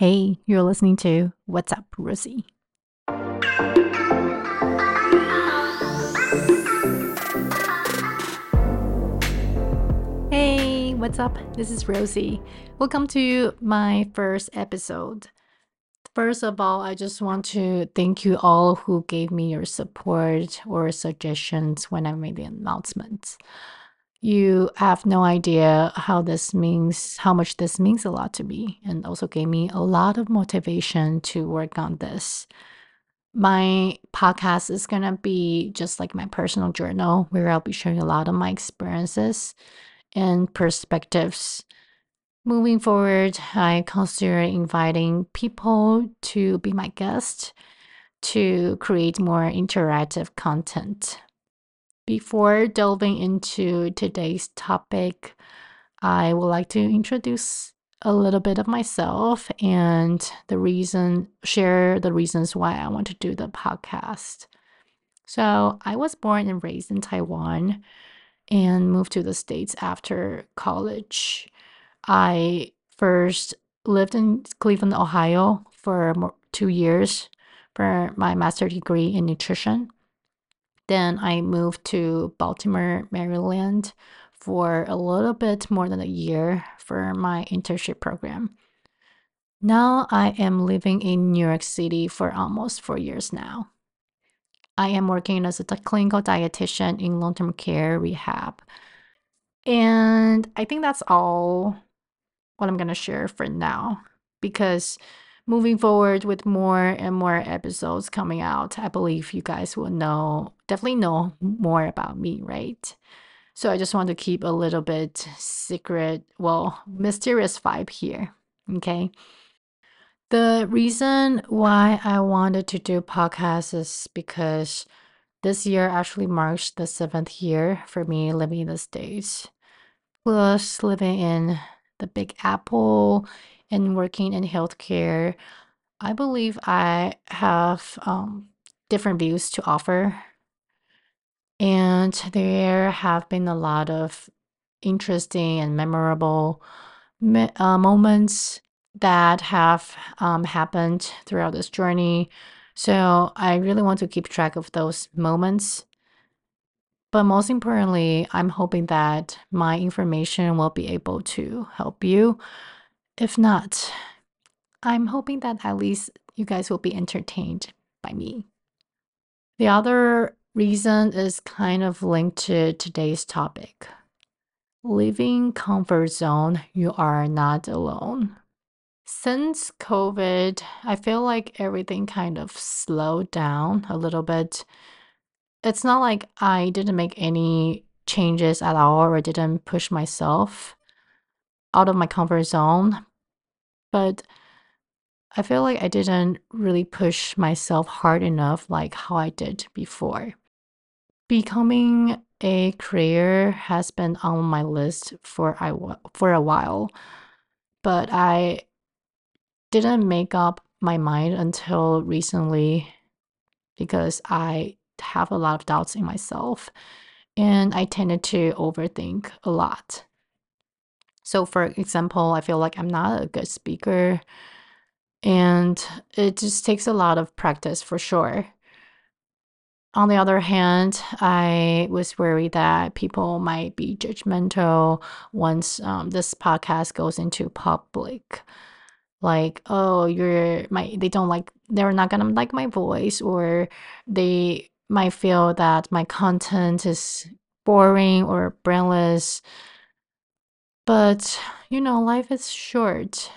Hey, you're listening to What's Up, Rosie. Hey, what's up? This is Rosie. Welcome to my first episode. First of all, I just want to thank you all who gave me your support or suggestions when I made the announcements. You have no idea how this means, how much this means a lot to me, and also gave me a lot of motivation to work on this. My podcast is going to be just like my personal journal, where I'll be sharing a lot of my experiences and perspectives. Moving forward, I consider inviting people to be my guest to create more interactive content. Before delving into today's topic, I would like to introduce a little bit of myself and the reason, share the reasons why I want to do the podcast. So, I was born and raised in Taiwan and moved to the States after college. I first lived in Cleveland, Ohio for two years for my master's degree in nutrition. Then I moved to Baltimore, Maryland for a little bit more than a year for my internship program. Now I am living in New York City for almost four years now. I am working as a clinical dietitian in long term care rehab. And I think that's all what I'm going to share for now because moving forward with more and more episodes coming out, I believe you guys will know, definitely know more about me, right? So I just want to keep a little bit secret, well, mysterious vibe here, okay? The reason why I wanted to do podcasts is because this year actually marks the seventh year for me living in the States. Plus, living in the Big Apple and working in healthcare, I believe I have um, different views to offer. And there have been a lot of interesting and memorable me- uh, moments that have um, happened throughout this journey. So I really want to keep track of those moments. But most importantly, I'm hoping that my information will be able to help you. If not, I'm hoping that at least you guys will be entertained by me. The other reason is kind of linked to today's topic. Leaving comfort zone, you are not alone. Since COVID, I feel like everything kind of slowed down a little bit. It's not like I didn't make any changes at all or didn't push myself out of my comfort zone, but I feel like I didn't really push myself hard enough like how I did before. Becoming a creator has been on my list for I for a while, but I didn't make up my mind until recently because I have a lot of doubts in myself and I tended to overthink a lot. So, for example, I feel like I'm not a good speaker and it just takes a lot of practice for sure. On the other hand, I was worried that people might be judgmental once um, this podcast goes into public like oh you're my they don't like they're not gonna like my voice or they might feel that my content is boring or brainless but you know life is short.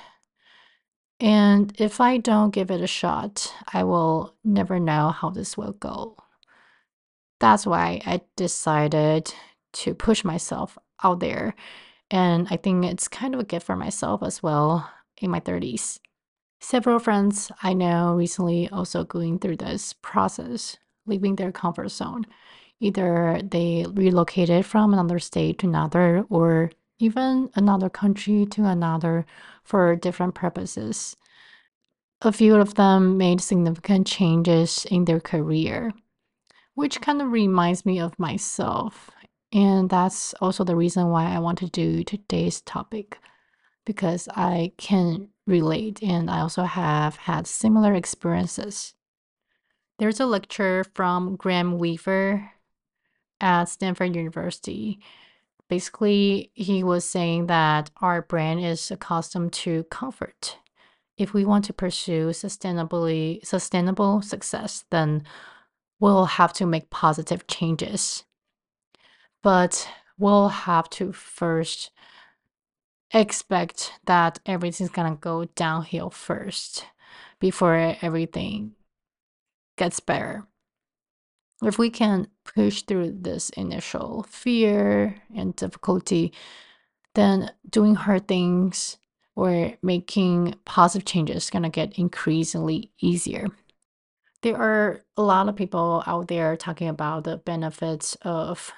And if i don't give it a shot i will never know how this will go. That's why i decided to push myself out there. And i think it's kind of a gift for myself as well in my 30s. Several friends I know recently also going through this process, leaving their comfort zone. Either they relocated from another state to another or even another country to another for different purposes. A few of them made significant changes in their career, which kind of reminds me of myself. And that's also the reason why I want to do today's topic because I can relate, and I also have had similar experiences. There's a lecture from Graham Weaver at Stanford University. Basically, he was saying that our brain is accustomed to comfort. If we want to pursue sustainably sustainable success, then we'll have to make positive changes. But we'll have to first expect that everything's gonna go downhill first before everything gets better. If we can push through this initial fear and difficulty, then doing hard things or making positive changes is gonna get increasingly easier. There are a lot of people out there talking about the benefits of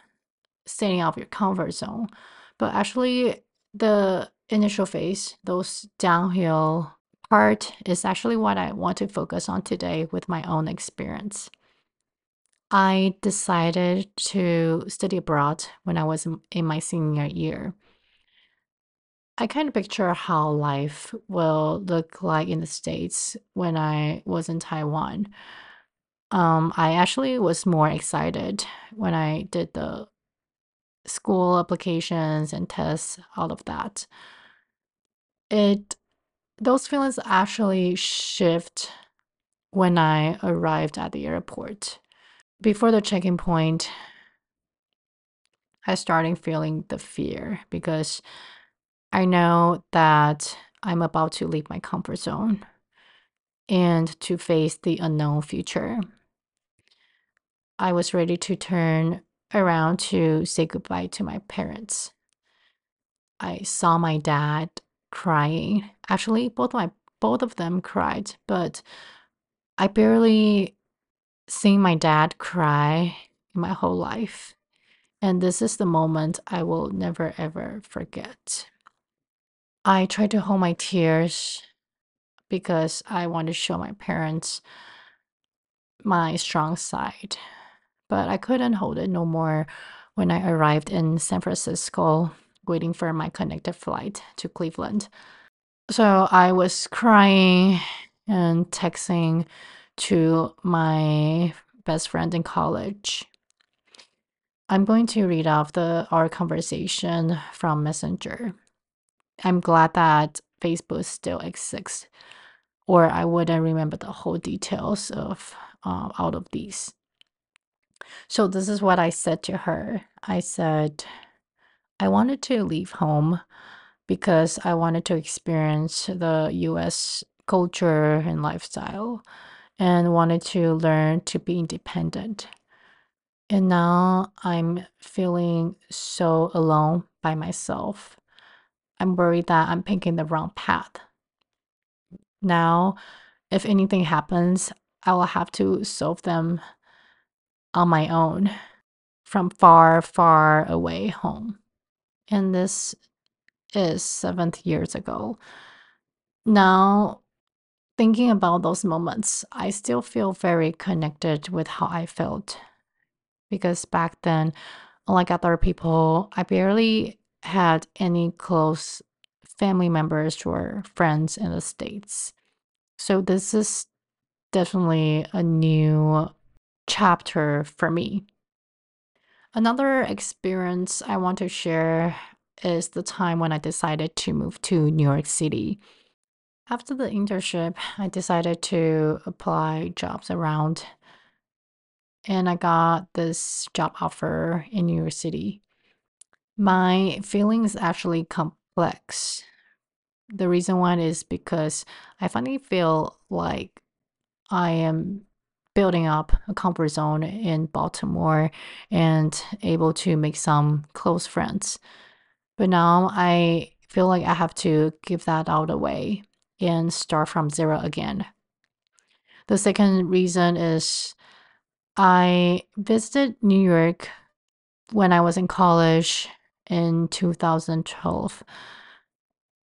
staying out of your comfort zone, but actually the initial phase, those downhill part is actually what I want to focus on today with my own experience. I decided to study abroad when I was in my senior year. I kind of picture how life will look like in the States when I was in Taiwan. Um, I actually was more excited when I did the school applications and tests, all of that. It those feelings actually shift when I arrived at the airport. Before the checking point, I started feeling the fear because I know that I'm about to leave my comfort zone and to face the unknown future. I was ready to turn around to say goodbye to my parents. I saw my dad crying. Actually, both my both of them cried, but I barely seen my dad cry in my whole life. And this is the moment I will never ever forget. I tried to hold my tears because I wanted to show my parents my strong side. But I couldn't hold it no more when I arrived in San Francisco waiting for my connected flight to Cleveland. So I was crying and texting to my best friend in college. I'm going to read off the our conversation from Messenger. I'm glad that Facebook still exists, or I wouldn't remember the whole details of uh, out of these. So this is what I said to her. I said, I wanted to leave home because I wanted to experience the US culture and lifestyle and wanted to learn to be independent. And now I'm feeling so alone by myself. I'm worried that I'm picking the wrong path. Now, if anything happens, I will have to solve them on my own from far, far away home. And this is seventh years ago. Now, thinking about those moments, I still feel very connected with how I felt. Because back then, unlike other people, I barely had any close family members or friends in the States. So this is definitely a new chapter for me. Another experience I want to share is the time when I decided to move to New York City. After the internship, I decided to apply jobs around and I got this job offer in New York City. My feelings actually complex. The reason why is because I finally feel like I am building up a comfort zone in Baltimore and able to make some close friends. But now I feel like I have to give that out away and start from zero again. The second reason is I visited New York when I was in college in 2012.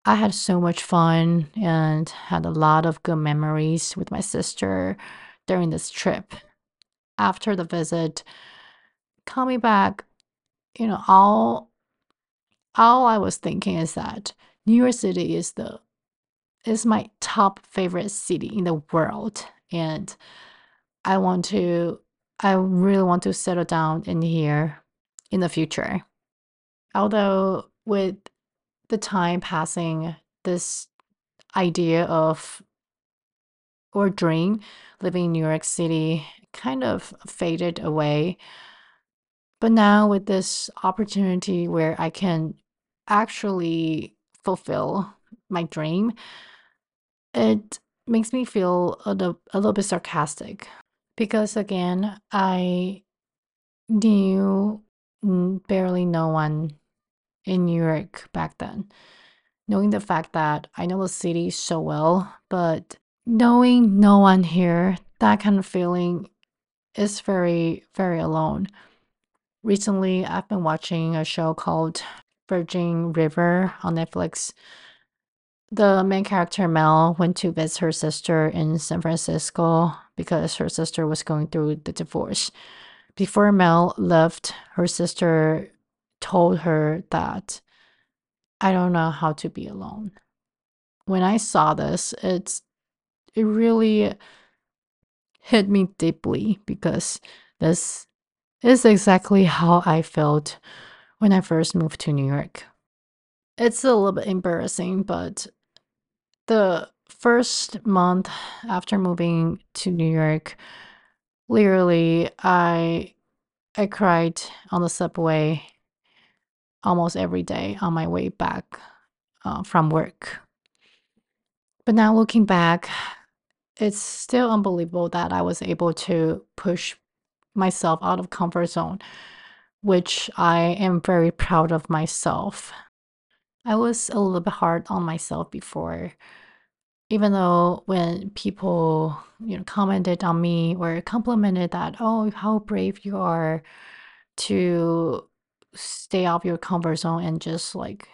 I had so much fun and had a lot of good memories with my sister during this trip. After the visit, coming back, you know, all all I was thinking is that New York City is the is my top favorite city in the world. And I want to, I really want to settle down in here in the future. Although, with the time passing, this idea of or dream living in New York City kind of faded away. But now, with this opportunity where I can actually fulfill my dream, it makes me feel a little, a little bit sarcastic because, again, I knew barely no one in New York back then. Knowing the fact that I know the city so well, but knowing no one here, that kind of feeling is very, very alone. Recently, I've been watching a show called Virgin River on Netflix. The main character, Mel, went to visit her sister in San Francisco because her sister was going through the divorce. Before Mel left, her sister told her that I don't know how to be alone. When I saw this, it's it really hit me deeply because this is exactly how I felt when I first moved to New York. It's a little bit embarrassing, but the first month after moving to New York, literally I I cried on the subway almost every day on my way back uh, from work. But now looking back, it's still unbelievable that I was able to push myself out of comfort zone, which I am very proud of myself. I was a little bit hard on myself before, even though when people, you know, commented on me or complimented that, oh, how brave you are to stay off your comfort zone and just like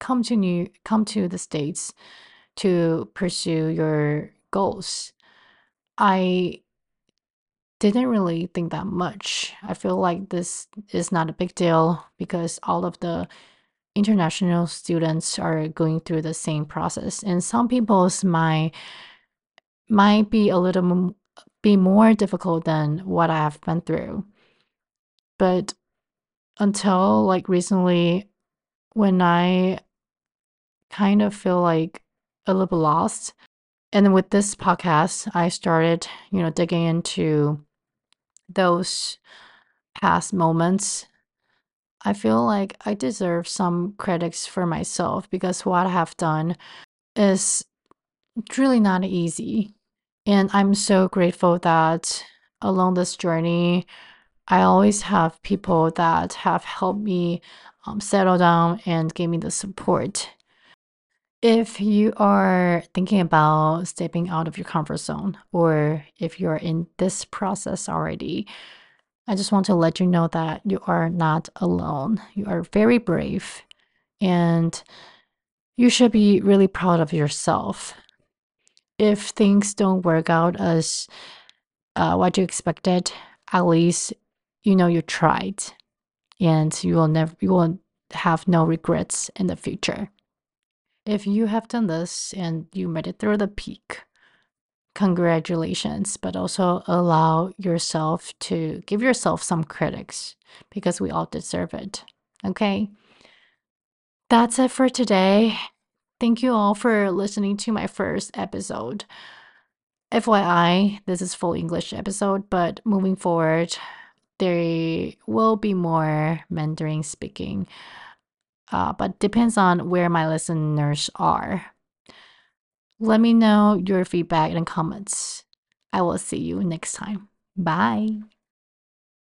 come to new come to the states to pursue your goals. I didn't really think that much. I feel like this is not a big deal because all of the international students are going through the same process and some people's might might be a little be more difficult than what I have been through. But until like recently when I kind of feel like a little lost. And then with this podcast, I started, you know, digging into those past moments. I feel like I deserve some credits for myself because what I have done is really not easy. And I'm so grateful that along this journey, I always have people that have helped me um, settle down and gave me the support. If you are thinking about stepping out of your comfort zone, or if you're in this process already, I just want to let you know that you are not alone. You are very brave, and you should be really proud of yourself. If things don't work out as uh, what you expected, at least you know you tried and you will never you will have no regrets in the future. If you have done this and you made it through the peak, congratulations, but also allow yourself to give yourself some critics because we all deserve it. Okay? That's it for today. Thank you all for listening to my first episode. FYI, this is full English episode, but moving forward, there will be more Mandarin speaking, uh, but depends on where my listeners are. Let me know your feedback and comments. I will see you next time. Bye.